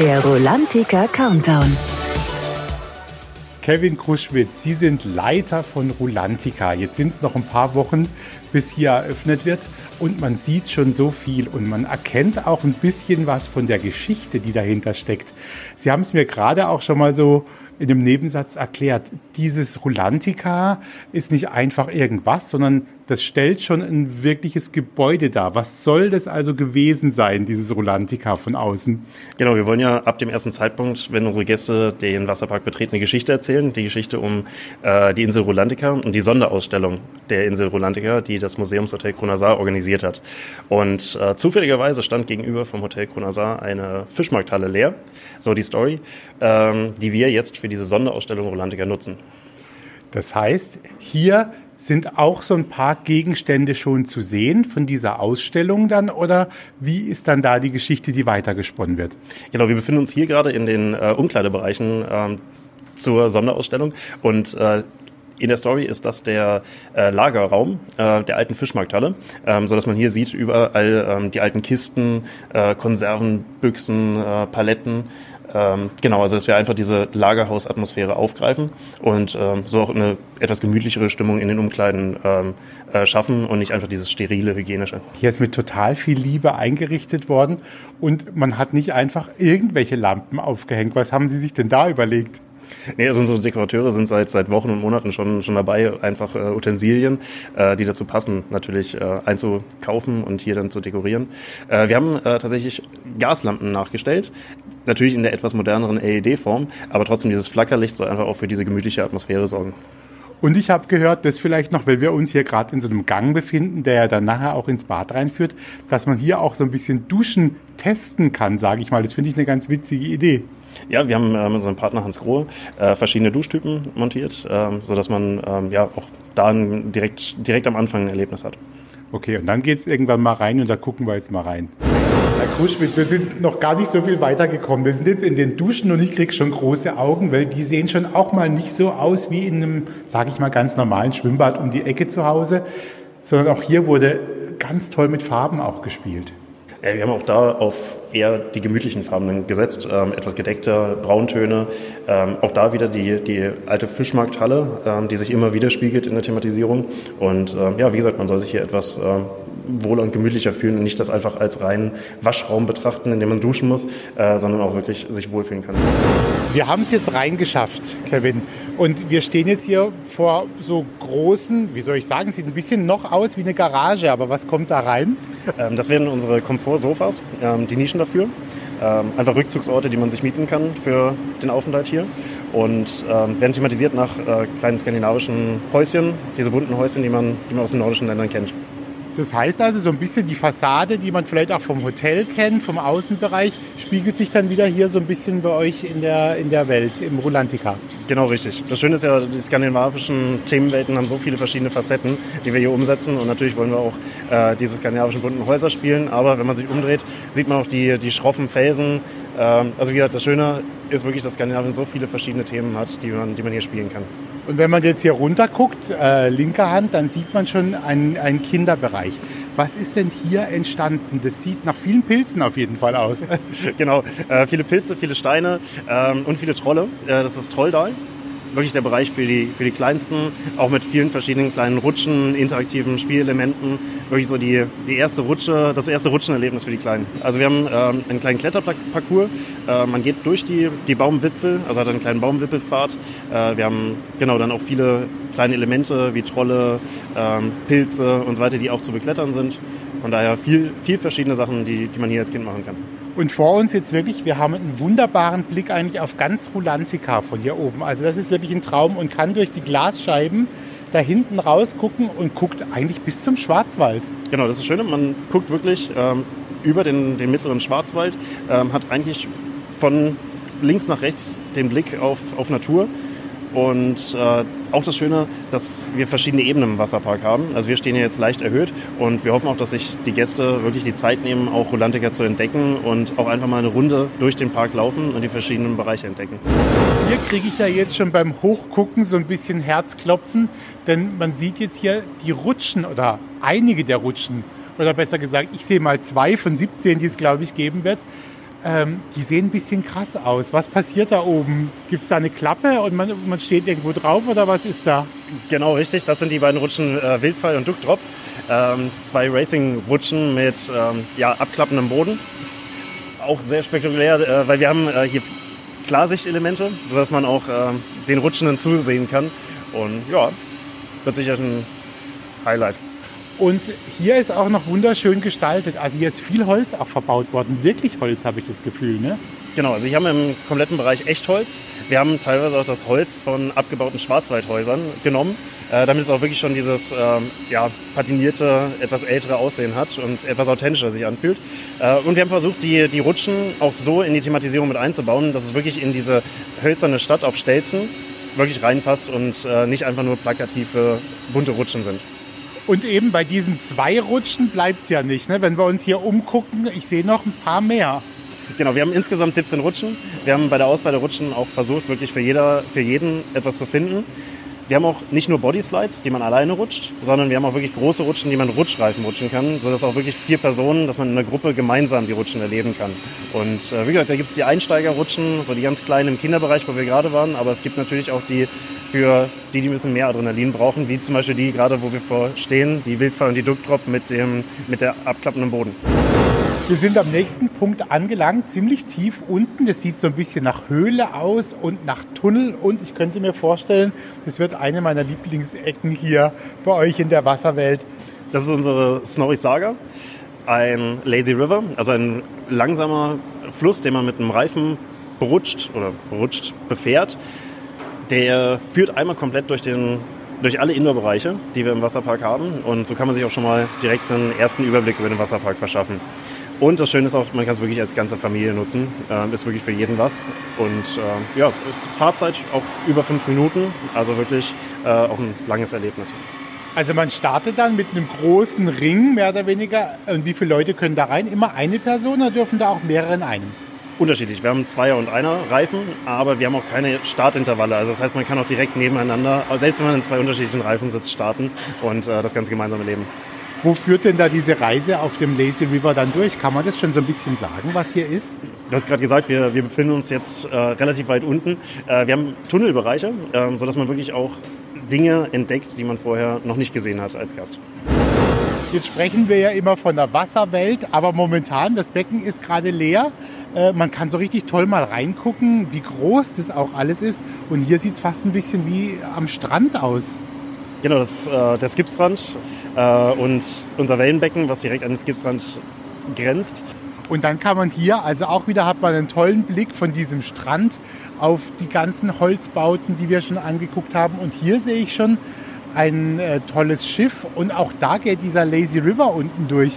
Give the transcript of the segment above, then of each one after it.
Der Rolantica Countdown. Kevin Kruschwitz, Sie sind Leiter von Rulantica. Jetzt sind es noch ein paar Wochen, bis hier eröffnet wird und man sieht schon so viel und man erkennt auch ein bisschen was von der Geschichte, die dahinter steckt. Sie haben es mir gerade auch schon mal so in dem Nebensatz erklärt. Dieses Rulantica ist nicht einfach irgendwas, sondern das stellt schon ein wirkliches Gebäude dar. Was soll das also gewesen sein, dieses Rolantica von außen? Genau, wir wollen ja ab dem ersten Zeitpunkt, wenn unsere Gäste den Wasserpark betreten, eine Geschichte erzählen. Die Geschichte um äh, die Insel Rolantica und die Sonderausstellung der Insel Rolantica, die das Museumshotel Kronasar organisiert hat. Und äh, zufälligerweise stand gegenüber vom Hotel Kronasar eine Fischmarkthalle leer, so die Story, ähm, die wir jetzt für diese Sonderausstellung Rolantica nutzen. Das heißt, hier sind auch so ein paar Gegenstände schon zu sehen von dieser Ausstellung dann oder wie ist dann da die Geschichte, die weitergesponnen wird? Genau, wir befinden uns hier gerade in den äh, Umkleidebereichen äh, zur Sonderausstellung und äh, in der Story ist das der äh, Lagerraum äh, der alten Fischmarkthalle, ähm, so dass man hier sieht überall ähm, die alten Kisten, äh, Konserven, Büchsen, äh, Paletten, ähm, genau, also dass wir einfach diese Lagerhausatmosphäre aufgreifen und ähm, so auch eine etwas gemütlichere Stimmung in den Umkleiden ähm, äh, schaffen und nicht einfach dieses sterile, hygienische. Hier ist mit total viel Liebe eingerichtet worden und man hat nicht einfach irgendwelche Lampen aufgehängt. Was haben Sie sich denn da überlegt? Nee, also unsere Dekorateure sind seit, seit Wochen und Monaten schon, schon dabei, einfach äh, Utensilien, äh, die dazu passen, natürlich äh, einzukaufen und hier dann zu dekorieren. Äh, wir haben äh, tatsächlich Gaslampen nachgestellt, natürlich in der etwas moderneren LED-Form, aber trotzdem dieses Flackerlicht soll einfach auch für diese gemütliche Atmosphäre sorgen. Und ich habe gehört, dass vielleicht noch, weil wir uns hier gerade in so einem Gang befinden, der ja dann nachher auch ins Bad reinführt, dass man hier auch so ein bisschen Duschen testen kann, sage ich mal. Das finde ich eine ganz witzige Idee. Ja, wir haben mit unserem Partner Hans Grohe äh, verschiedene Duschtypen montiert, äh, sodass man ähm, ja auch da direkt, direkt am Anfang ein Erlebnis hat. Okay, und dann geht es irgendwann mal rein und da gucken wir jetzt mal rein. Herr Kruschmidt, wir sind noch gar nicht so viel weitergekommen. Wir sind jetzt in den Duschen und ich kriege schon große Augen, weil die sehen schon auch mal nicht so aus wie in einem, sage ich mal, ganz normalen Schwimmbad um die Ecke zu Hause, sondern auch hier wurde ganz toll mit Farben auch gespielt. Ja, wir haben auch da auf eher die gemütlichen Farben gesetzt, ähm, etwas gedeckter, Brauntöne. Ähm, auch da wieder die, die alte Fischmarkthalle, ähm, die sich immer widerspiegelt in der Thematisierung. Und ähm, ja, wie gesagt, man soll sich hier etwas ähm, wohler und gemütlicher fühlen und nicht das einfach als reinen Waschraum betrachten, in dem man duschen muss, äh, sondern auch wirklich sich wohlfühlen kann. Wir haben es jetzt reingeschafft, Kevin. Und wir stehen jetzt hier vor so großen, wie soll ich sagen, sieht ein bisschen noch aus wie eine Garage, aber was kommt da rein? Ähm, das wären unsere Komfortsofas, ähm, die Nischen dafür. Ähm, einfach Rückzugsorte, die man sich mieten kann für den Aufenthalt hier. Und ähm, werden thematisiert nach äh, kleinen skandinavischen Häuschen, diese bunten Häuschen, die man, die man aus den nordischen Ländern kennt. Das heißt also, so ein bisschen die Fassade, die man vielleicht auch vom Hotel kennt, vom Außenbereich, spiegelt sich dann wieder hier so ein bisschen bei euch in der, in der Welt, im Rulantica. Genau, richtig. Das Schöne ist ja, die skandinavischen Themenwelten haben so viele verschiedene Facetten, die wir hier umsetzen. Und natürlich wollen wir auch äh, diese skandinavischen bunten Häuser spielen. Aber wenn man sich umdreht, sieht man auch die, die schroffen Felsen. Ähm, also wie gesagt, das Schöne ist wirklich, dass Skandinavien so viele verschiedene Themen hat, die man, die man hier spielen kann. Und wenn man jetzt hier runter guckt, äh, linker Hand, dann sieht man schon einen, einen Kinderbereich. Was ist denn hier entstanden? Das sieht nach vielen Pilzen auf jeden Fall aus. genau, äh, viele Pilze, viele Steine ähm, und viele Trolle. Äh, das ist Trolldal wirklich der Bereich für die, für die Kleinsten, auch mit vielen verschiedenen kleinen Rutschen, interaktiven Spielelementen. Wirklich so die, die erste Rutsche, das erste Rutschenerlebnis für die Kleinen. Also wir haben ähm, einen kleinen Kletterparcours. Äh, man geht durch die, die Baumwipfel, also hat einen kleinen Baumwipfelpfad. Äh, wir haben genau dann auch viele kleine Elemente wie Trolle, ähm, Pilze und so weiter, die auch zu beklettern sind. Von daher viel, viel verschiedene Sachen, die, die man hier als Kind machen kann. Und vor uns jetzt wirklich, wir haben einen wunderbaren Blick eigentlich auf ganz Rulantica von hier oben. Also das ist wirklich ein Traum und kann durch die Glasscheiben da hinten rausgucken und guckt eigentlich bis zum Schwarzwald. Genau, das ist schön. Man guckt wirklich ähm, über den, den mittleren Schwarzwald, ähm, hat eigentlich von links nach rechts den Blick auf, auf Natur und äh, auch das Schöne, dass wir verschiedene Ebenen im Wasserpark haben. Also wir stehen hier jetzt leicht erhöht und wir hoffen auch, dass sich die Gäste wirklich die Zeit nehmen, auch Rolantica zu entdecken und auch einfach mal eine Runde durch den Park laufen und die verschiedenen Bereiche entdecken. Hier kriege ich ja jetzt schon beim Hochgucken so ein bisschen Herzklopfen, denn man sieht jetzt hier die Rutschen oder einige der Rutschen, oder besser gesagt, ich sehe mal zwei von 17, die es glaube ich geben wird. Ähm, die sehen ein bisschen krass aus. Was passiert da oben? Gibt es da eine Klappe und man, man steht irgendwo drauf oder was ist da? Genau, richtig. Das sind die beiden Rutschen äh, Wildfall und Duckdrop. Ähm, zwei Racing-Rutschen mit ähm, ja, abklappendem Boden. Auch sehr spektakulär, äh, weil wir haben äh, hier Klarsichtelemente, sodass man auch äh, den Rutschenden zusehen kann. Und ja, wird sicher ein Highlight. Und hier ist auch noch wunderschön gestaltet. Also hier ist viel Holz auch verbaut worden. Wirklich Holz, habe ich das Gefühl. Ne? Genau, also hier haben wir im kompletten Bereich Echtholz. Wir haben teilweise auch das Holz von abgebauten Schwarzwaldhäusern genommen, äh, damit es auch wirklich schon dieses ähm, ja, patinierte, etwas ältere Aussehen hat und etwas authentischer sich anfühlt. Äh, und wir haben versucht, die, die Rutschen auch so in die Thematisierung mit einzubauen, dass es wirklich in diese hölzerne Stadt auf Stelzen wirklich reinpasst und äh, nicht einfach nur plakative, bunte Rutschen sind. Und eben bei diesen zwei Rutschen bleibt es ja nicht. Ne? Wenn wir uns hier umgucken, ich sehe noch ein paar mehr. Genau, wir haben insgesamt 17 Rutschen. Wir haben bei der Auswahl der Rutschen auch versucht, wirklich für, jeder, für jeden etwas zu finden. Wir haben auch nicht nur Bodyslides, die man alleine rutscht, sondern wir haben auch wirklich große Rutschen, die man Rutschreifen rutschen kann, sodass auch wirklich vier Personen, dass man in einer Gruppe gemeinsam die Rutschen erleben kann. Und äh, wie gesagt, da gibt es die Einsteigerrutschen, so die ganz kleinen im Kinderbereich, wo wir gerade waren, aber es gibt natürlich auch die für die, die ein bisschen mehr Adrenalin brauchen, wie zum Beispiel die gerade, wo wir vor stehen, die Wildfall und die Duckdrop mit, dem, mit der abklappenden Boden. Wir sind am nächsten Punkt angelangt, ziemlich tief unten. Das sieht so ein bisschen nach Höhle aus und nach Tunnel. Und ich könnte mir vorstellen, das wird eine meiner Lieblingsecken hier bei euch in der Wasserwelt. Das ist unsere Snorri Saga, ein Lazy River, also ein langsamer Fluss, den man mit einem Reifen berutscht oder berutscht befährt. Der führt einmal komplett durch, den, durch alle Indoor-Bereiche, die wir im Wasserpark haben. Und so kann man sich auch schon mal direkt einen ersten Überblick über den Wasserpark verschaffen. Und das Schöne ist auch, man kann es wirklich als ganze Familie nutzen. Ähm, ist wirklich für jeden was. Und äh, ja, Fahrzeit auch über fünf Minuten. Also wirklich äh, auch ein langes Erlebnis. Also man startet dann mit einem großen Ring, mehr oder weniger. Und wie viele Leute können da rein? Immer eine Person oder dürfen da auch mehrere in einem? unterschiedlich. Wir haben Zweier- und Einer-Reifen, aber wir haben auch keine Startintervalle. Also das heißt, man kann auch direkt nebeneinander, selbst wenn man in zwei unterschiedlichen Reifen sitzt, starten und äh, das Ganze gemeinsam erleben. Wo führt denn da diese Reise auf dem Lazy River dann durch? Kann man das schon so ein bisschen sagen, was hier ist? Du hast gerade gesagt, wir, wir befinden uns jetzt äh, relativ weit unten. Äh, wir haben Tunnelbereiche, äh, sodass man wirklich auch Dinge entdeckt, die man vorher noch nicht gesehen hat als Gast. Jetzt sprechen wir ja immer von der Wasserwelt, aber momentan, das Becken ist gerade leer. Äh, man kann so richtig toll mal reingucken, wie groß das auch alles ist. Und hier sieht es fast ein bisschen wie am Strand aus. Genau, das ist äh, der Skipstrand äh, und unser Wellenbecken, was direkt an den Skipstrand grenzt. Und dann kann man hier, also auch wieder hat man einen tollen Blick von diesem Strand auf die ganzen Holzbauten, die wir schon angeguckt haben. Und hier sehe ich schon ein äh, tolles Schiff und auch da geht dieser Lazy River unten durch.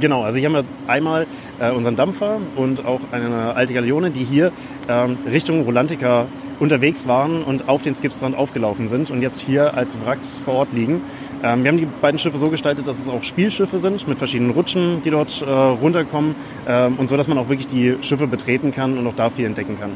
Genau, also hier haben wir einmal äh, unseren Dampfer und auch eine alte Galeone, die hier ähm, Richtung Rolantica unterwegs waren und auf den Skipstrand aufgelaufen sind und jetzt hier als Wracks vor Ort liegen. Ähm, wir haben die beiden Schiffe so gestaltet, dass es auch Spielschiffe sind mit verschiedenen Rutschen, die dort äh, runterkommen ähm, und so, dass man auch wirklich die Schiffe betreten kann und auch da viel entdecken kann.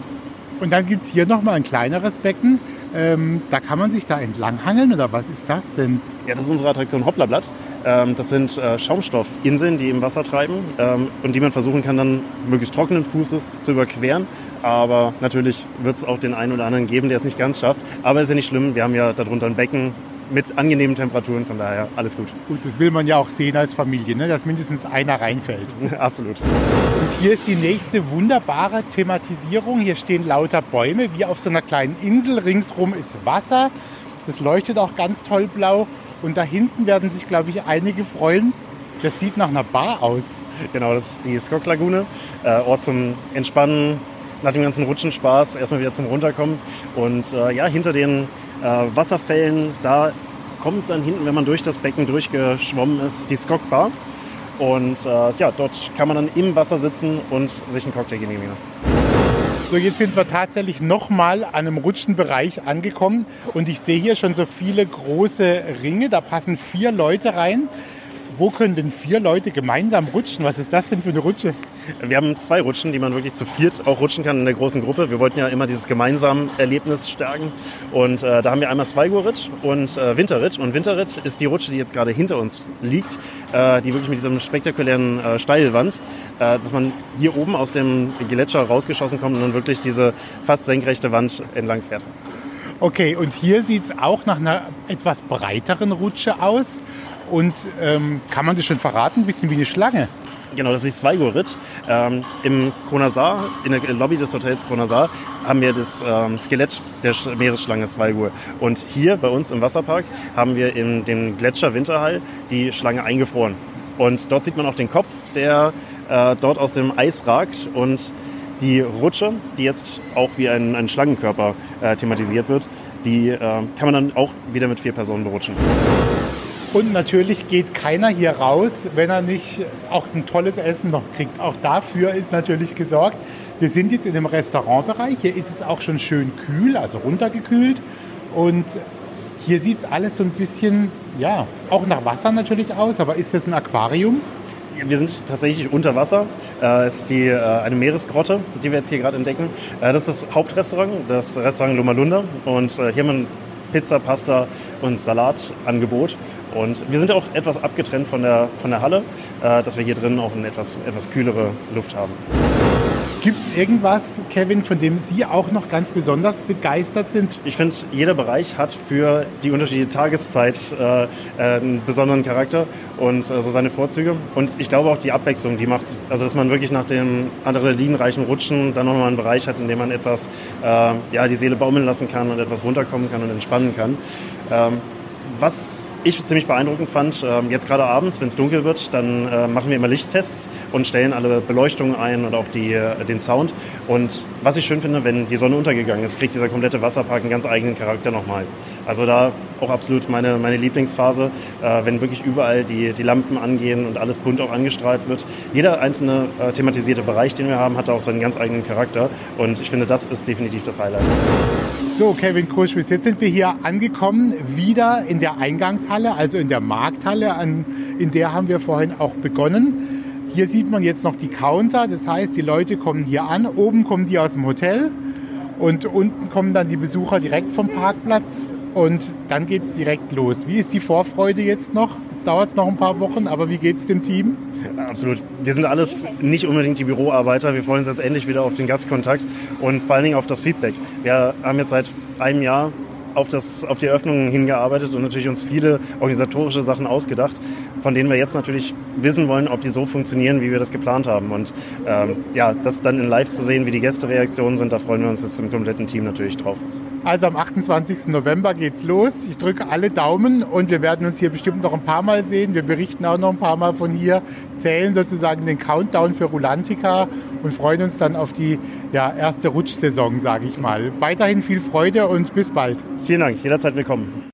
Und dann gibt es hier nochmal ein kleineres Becken. Ähm, da kann man sich da entlanghangeln oder was ist das denn? Ja, das ist unsere Attraktion Hopplerblatt. Ähm, das sind äh, Schaumstoffinseln, die im Wasser treiben ähm, und die man versuchen kann, dann möglichst trockenen Fußes zu überqueren. Aber natürlich wird es auch den einen oder anderen geben, der es nicht ganz schafft. Aber ist ja nicht schlimm. Wir haben ja darunter ein Becken mit angenehmen Temperaturen, von daher alles gut. Gut, das will man ja auch sehen als Familie, ne? dass mindestens einer reinfällt. Absolut. Hier ist die nächste wunderbare Thematisierung. Hier stehen lauter Bäume, wie auf so einer kleinen Insel. Ringsrum ist Wasser. Das leuchtet auch ganz toll blau. Und da hinten werden sich, glaube ich, einige freuen. Das sieht nach einer Bar aus. Genau, das ist die Skok Lagune. Äh, Ort zum Entspannen, nach dem ganzen Rutschenspaß erstmal wieder zum Runterkommen. Und äh, ja, hinter den äh, Wasserfällen, da kommt dann hinten, wenn man durch das Becken durchgeschwommen ist, die Skok Bar. Und äh, ja, dort kann man dann im Wasser sitzen und sich einen Cocktail genehmigen. So, jetzt sind wir tatsächlich nochmal an einem Rutschenbereich angekommen und ich sehe hier schon so viele große Ringe. Da passen vier Leute rein. Wo können denn vier Leute gemeinsam rutschen? Was ist das denn für eine Rutsche? Wir haben zwei Rutschen, die man wirklich zu viert auch rutschen kann in der großen Gruppe. Wir wollten ja immer dieses gemeinsame Erlebnis stärken. Und äh, da haben wir einmal Zweigurritt und äh, Winterritt. Und Winterritt ist die Rutsche, die jetzt gerade hinter uns liegt, äh, die wirklich mit diesem spektakulären äh, Steilwand, äh, dass man hier oben aus dem Gletscher rausgeschossen kommt und dann wirklich diese fast senkrechte Wand entlang fährt. Okay, und hier sieht es auch nach einer etwas breiteren Rutsche aus. Und ähm, kann man das schon verraten? Ein bisschen wie eine Schlange. Genau, das ist Zweigurritt. Ähm, Im Kronasar, in der Lobby des Hotels Kronasar, haben wir das ähm, Skelett der Meeresschlange Zweigur. Und hier bei uns im Wasserpark haben wir in dem Gletscher Winterhall die Schlange eingefroren. Und dort sieht man auch den Kopf, der äh, dort aus dem Eis ragt. Und die Rutsche, die jetzt auch wie ein, ein Schlangenkörper äh, thematisiert wird, die äh, kann man dann auch wieder mit vier Personen berutschen. Und natürlich geht keiner hier raus, wenn er nicht auch ein tolles Essen noch kriegt. Auch dafür ist natürlich gesorgt. Wir sind jetzt in dem Restaurantbereich. Hier ist es auch schon schön kühl, also runtergekühlt. Und hier sieht es alles so ein bisschen, ja, auch nach Wasser natürlich aus. Aber ist das ein Aquarium? Wir sind tatsächlich unter Wasser. Es ist die, äh, eine Meeresgrotte, die wir jetzt hier gerade entdecken. Äh, das ist das Hauptrestaurant, das Restaurant Loma Lunda. Und äh, hier haben wir Pizza, Pasta und Salatangebot. Und wir sind auch etwas abgetrennt von der, von der Halle, äh, dass wir hier drin auch eine etwas, etwas kühlere Luft haben. Gibt es irgendwas, Kevin, von dem Sie auch noch ganz besonders begeistert sind? Ich finde, jeder Bereich hat für die unterschiedliche Tageszeit äh, äh einen besonderen Charakter und äh, so seine Vorzüge. Und ich glaube auch die Abwechslung, die macht Also, dass man wirklich nach dem adrenalinreichen Rutschen dann nochmal einen Bereich hat, in dem man etwas äh, ja, die Seele baumeln lassen kann und etwas runterkommen kann und entspannen kann. Ähm, was ich ziemlich beeindruckend fand, ähm, jetzt gerade abends, wenn es dunkel wird, dann äh, machen wir immer Lichttests und stellen alle Beleuchtungen ein und auch die, äh, den Sound. Und was ich schön finde, wenn die Sonne untergegangen ist, kriegt dieser komplette Wasserpark einen ganz eigenen Charakter nochmal. Also da auch absolut meine, meine Lieblingsphase, äh, wenn wirklich überall die, die Lampen angehen und alles bunt auch angestrahlt wird. Jeder einzelne thematisierte Bereich, den wir haben, hat auch seinen ganz eigenen Charakter. Und ich finde, das ist definitiv das Highlight. So, Kevin Kruschwitz, jetzt sind wir hier angekommen, wieder in der Eingangshalle, also in der Markthalle, an, in der haben wir vorhin auch begonnen. Hier sieht man jetzt noch die Counter, das heißt, die Leute kommen hier an, oben kommen die aus dem Hotel und unten kommen dann die Besucher direkt vom Parkplatz und dann geht es direkt los. Wie ist die Vorfreude jetzt noch? Dauert es noch ein paar Wochen, aber wie geht es dem Team? Absolut. Wir sind alles nicht unbedingt die Büroarbeiter. Wir freuen uns jetzt endlich wieder auf den Gastkontakt und vor allen Dingen auf das Feedback. Wir haben jetzt seit einem Jahr auf, das, auf die Eröffnung hingearbeitet und natürlich uns viele organisatorische Sachen ausgedacht, von denen wir jetzt natürlich wissen wollen, ob die so funktionieren, wie wir das geplant haben. Und ähm, ja, das dann in live zu sehen, wie die Gästereaktionen sind, da freuen wir uns jetzt im kompletten Team natürlich drauf. Also am 28. November geht's los. Ich drücke alle Daumen und wir werden uns hier bestimmt noch ein paar Mal sehen. Wir berichten auch noch ein paar Mal von hier, zählen sozusagen den Countdown für Rulantica und freuen uns dann auf die ja, erste Rutschsaison, sage ich mal. Weiterhin viel Freude und bis bald. Vielen Dank, jederzeit willkommen.